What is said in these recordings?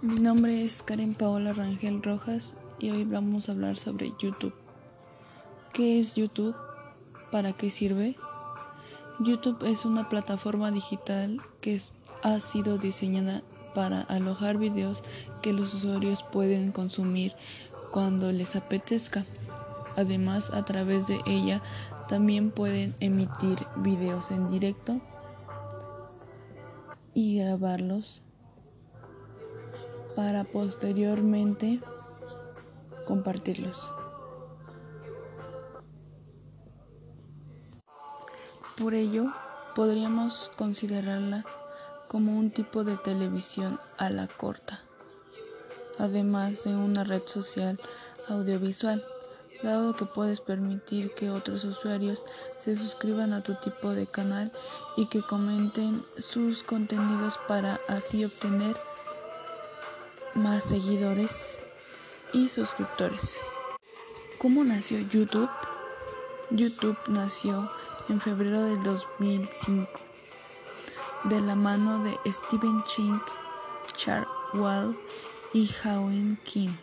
Mi nombre es Karen Paola Rangel Rojas y hoy vamos a hablar sobre YouTube. ¿Qué es YouTube? ¿Para qué sirve? YouTube es una plataforma digital que ha sido diseñada para alojar videos que los usuarios pueden consumir cuando les apetezca. Además, a través de ella también pueden emitir videos en directo y grabarlos para posteriormente compartirlos. Por ello, podríamos considerarla como un tipo de televisión a la corta, además de una red social audiovisual, dado que puedes permitir que otros usuarios se suscriban a tu tipo de canal y que comenten sus contenidos para así obtener más seguidores y suscriptores. ¿Cómo nació YouTube? YouTube nació en febrero del 2005 de la mano de Steven Chink, Char Wall y Howen Kim,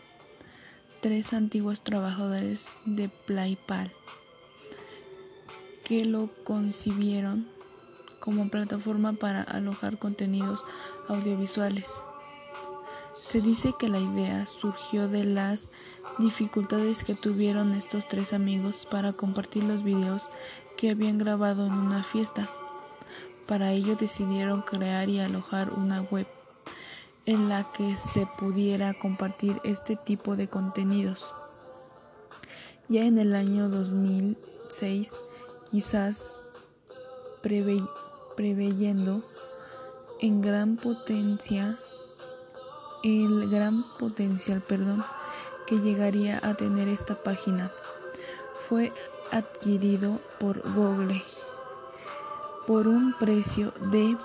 tres antiguos trabajadores de PlayPal que lo concibieron como plataforma para alojar contenidos audiovisuales. Se dice que la idea surgió de las dificultades que tuvieron estos tres amigos para compartir los videos que habían grabado en una fiesta. Para ello decidieron crear y alojar una web en la que se pudiera compartir este tipo de contenidos. Ya en el año 2006, quizás preveyendo en gran potencia el gran potencial, perdón, que llegaría a tener esta página. Fue adquirido por Google por un precio de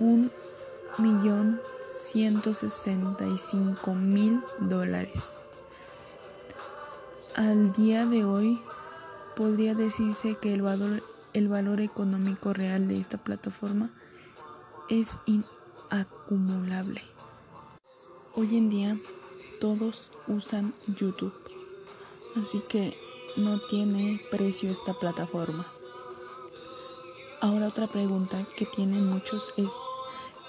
un millón ciento sesenta y cinco mil dólares. Al día de hoy podría decirse que el valor, el valor económico real de esta plataforma es inacumulable. Hoy en día todos usan YouTube, así que no tiene precio esta plataforma. Ahora otra pregunta que tienen muchos es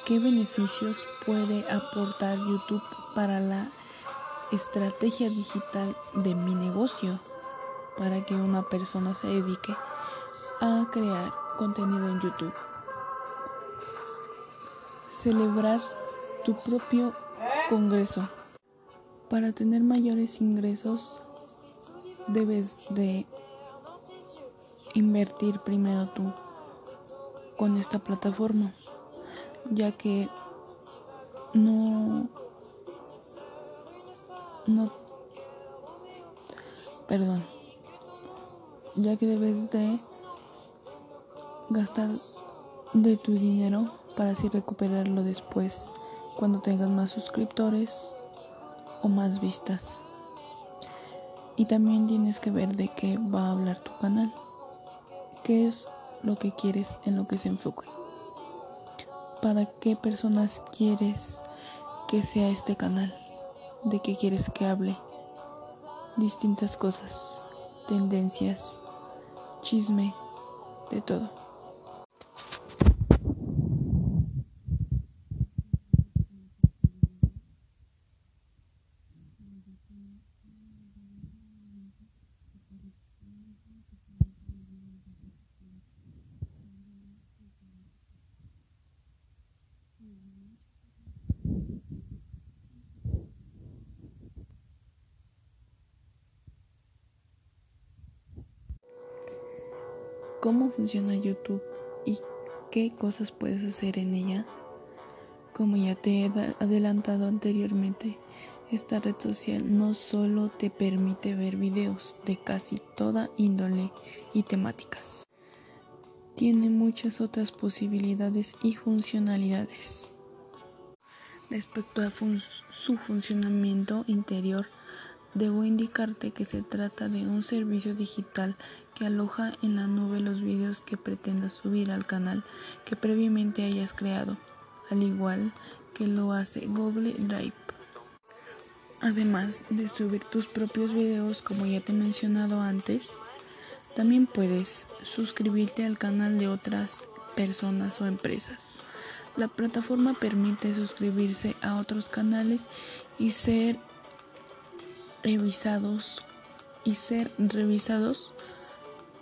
¿qué beneficios puede aportar YouTube para la estrategia digital de mi negocio? Para que una persona se dedique a crear contenido en YouTube. Celebrar tu propio Congreso. Para tener mayores ingresos debes de invertir primero tú con esta plataforma, ya que no no perdón, ya que debes de gastar de tu dinero para así recuperarlo después cuando tengas más suscriptores o más vistas. Y también tienes que ver de qué va a hablar tu canal. ¿Qué es lo que quieres en lo que se enfoque? ¿Para qué personas quieres que sea este canal? ¿De qué quieres que hable? Distintas cosas, tendencias, chisme, de todo. ¿Cómo funciona YouTube y qué cosas puedes hacer en ella? Como ya te he adelantado anteriormente, esta red social no solo te permite ver videos de casi toda índole y temáticas, tiene muchas otras posibilidades y funcionalidades. Respecto a su funcionamiento interior, debo indicarte que se trata de un servicio digital que aloja en la nube los videos que pretendas subir al canal que previamente hayas creado, al igual que lo hace Google Drive. Además de subir tus propios videos como ya te he mencionado antes, también puedes suscribirte al canal de otras personas o empresas. La plataforma permite suscribirse a otros canales y ser revisados y ser revisados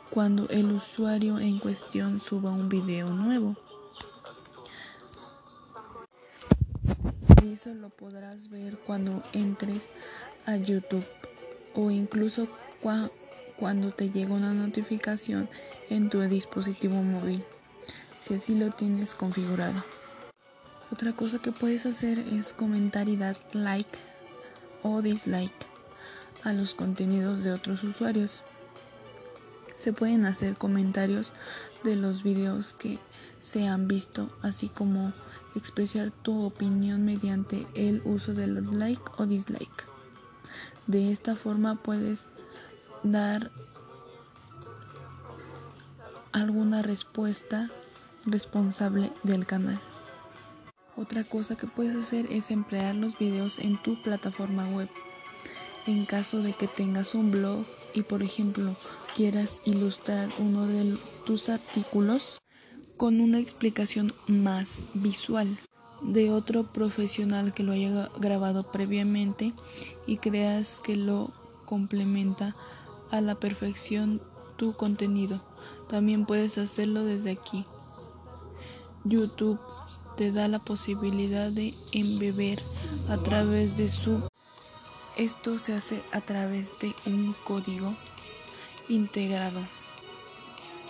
cuando el usuario en cuestión suba un video nuevo. Eso lo podrás ver cuando entres a YouTube o incluso cuando te llega una notificación en tu dispositivo móvil, si así lo tienes configurado. Otra cosa que puedes hacer es comentar y dar like o dislike a los contenidos de otros usuarios. Se pueden hacer comentarios de los videos que se han visto, así como expresar tu opinión mediante el uso de los like o dislike. De esta forma puedes dar alguna respuesta responsable del canal. Otra cosa que puedes hacer es emplear los videos en tu plataforma web. En caso de que tengas un blog y por ejemplo quieras ilustrar uno de tus artículos con una explicación más visual de otro profesional que lo haya grabado previamente y creas que lo complementa a la perfección tu contenido. También puedes hacerlo desde aquí. YouTube te da la posibilidad de embeber a través de su... Esto se hace a través de un código integrado,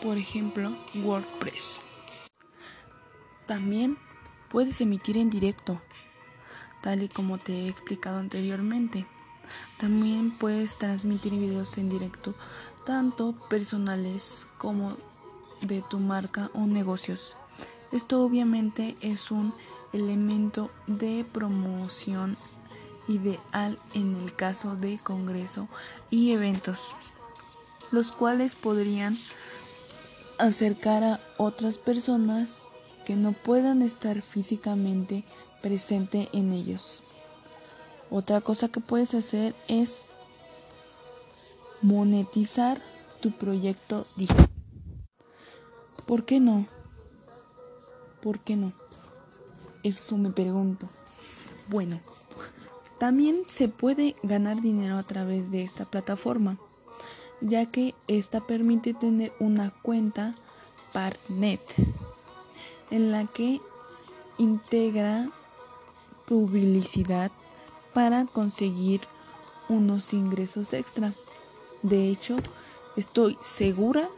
por ejemplo WordPress. También puedes emitir en directo, tal y como te he explicado anteriormente. También puedes transmitir videos en directo, tanto personales como de tu marca o negocios. Esto obviamente es un elemento de promoción ideal en el caso de congreso y eventos, los cuales podrían acercar a otras personas que no puedan estar físicamente presente en ellos. Otra cosa que puedes hacer es monetizar tu proyecto digital. ¿Por qué no? ¿Por qué no? Eso me pregunto. Bueno, también se puede ganar dinero a través de esta plataforma, ya que esta permite tener una cuenta Partnet en la que integra publicidad para conseguir unos ingresos extra. De hecho, estoy segura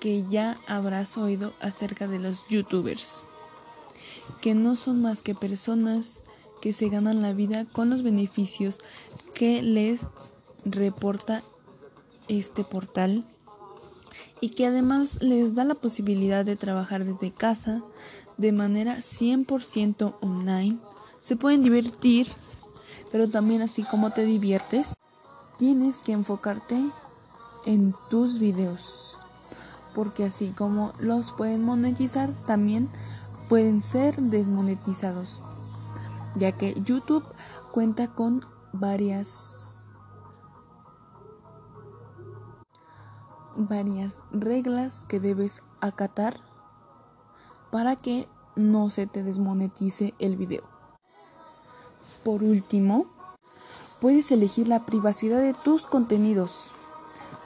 que ya habrás oído acerca de los youtubers, que no son más que personas que se ganan la vida con los beneficios que les reporta este portal y que además les da la posibilidad de trabajar desde casa de manera 100% online. Se pueden divertir, pero también así como te diviertes, tienes que enfocarte en tus videos porque así como los pueden monetizar, también pueden ser desmonetizados, ya que YouTube cuenta con varias varias reglas que debes acatar para que no se te desmonetice el video. Por último, puedes elegir la privacidad de tus contenidos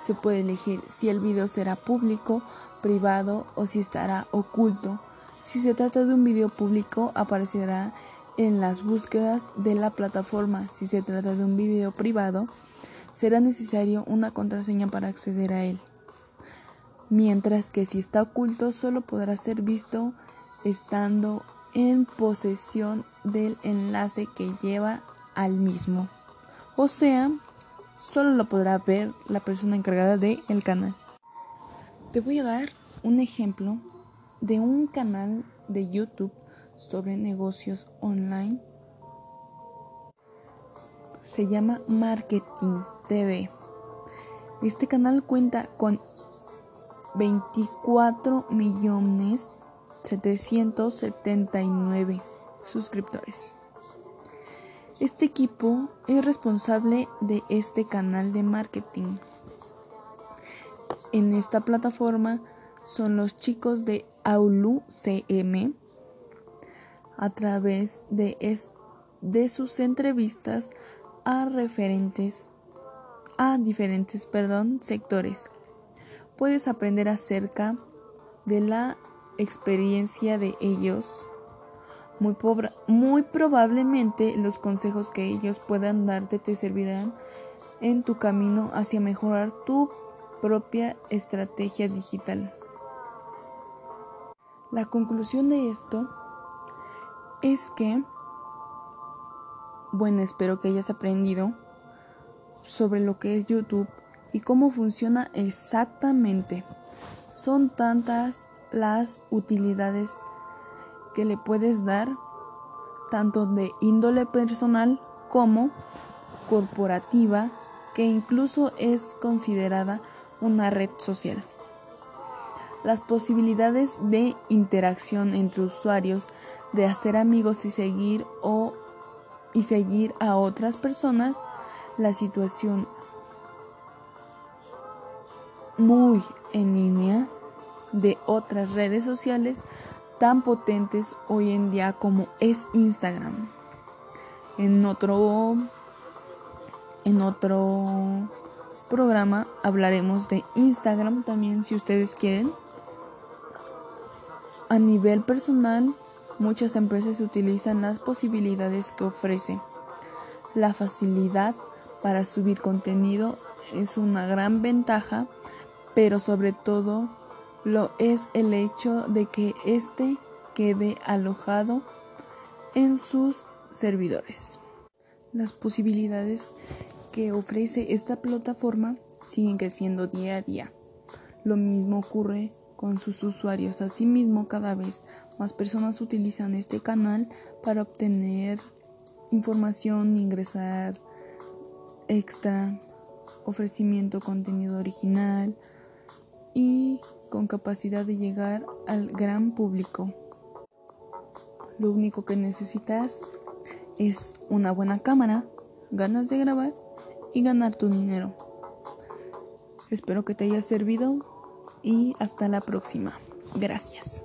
se puede elegir si el video será público, privado o si estará oculto. Si se trata de un video público, aparecerá en las búsquedas de la plataforma. Si se trata de un video privado, será necesario una contraseña para acceder a él. Mientras que si está oculto, solo podrá ser visto estando en posesión del enlace que lleva al mismo. O sea, solo lo podrá ver la persona encargada del el canal. Te voy a dar un ejemplo de un canal de YouTube sobre negocios online. Se llama Marketing TV. Este canal cuenta con 24 millones 779 suscriptores. Este equipo es responsable de este canal de marketing. En esta plataforma son los chicos de Aulu CM a través de, de sus entrevistas a referentes a diferentes perdón, sectores. Puedes aprender acerca de la experiencia de ellos muy, muy probablemente los consejos que ellos puedan darte te servirán en tu camino hacia mejorar tu propia estrategia digital. La conclusión de esto es que, bueno, espero que hayas aprendido sobre lo que es YouTube y cómo funciona exactamente. Son tantas las utilidades que le puedes dar, tanto de índole personal como corporativa, que incluso es considerada una red social. Las posibilidades de interacción entre usuarios, de hacer amigos y seguir o y seguir a otras personas, la situación muy en línea de otras redes sociales tan potentes hoy en día como es Instagram. En otro en otro programa hablaremos de Instagram también si ustedes quieren. A nivel personal, muchas empresas utilizan las posibilidades que ofrece. La facilidad para subir contenido es una gran ventaja, pero sobre todo lo es el hecho de que éste quede alojado en sus servidores. Las posibilidades que ofrece esta plataforma siguen creciendo día a día. Lo mismo ocurre con sus usuarios. Asimismo, cada vez más personas utilizan este canal para obtener información, ingresar extra, ofrecimiento contenido original y con capacidad de llegar al gran público. Lo único que necesitas es una buena cámara, ganas de grabar y ganar tu dinero. Espero que te haya servido y hasta la próxima. Gracias.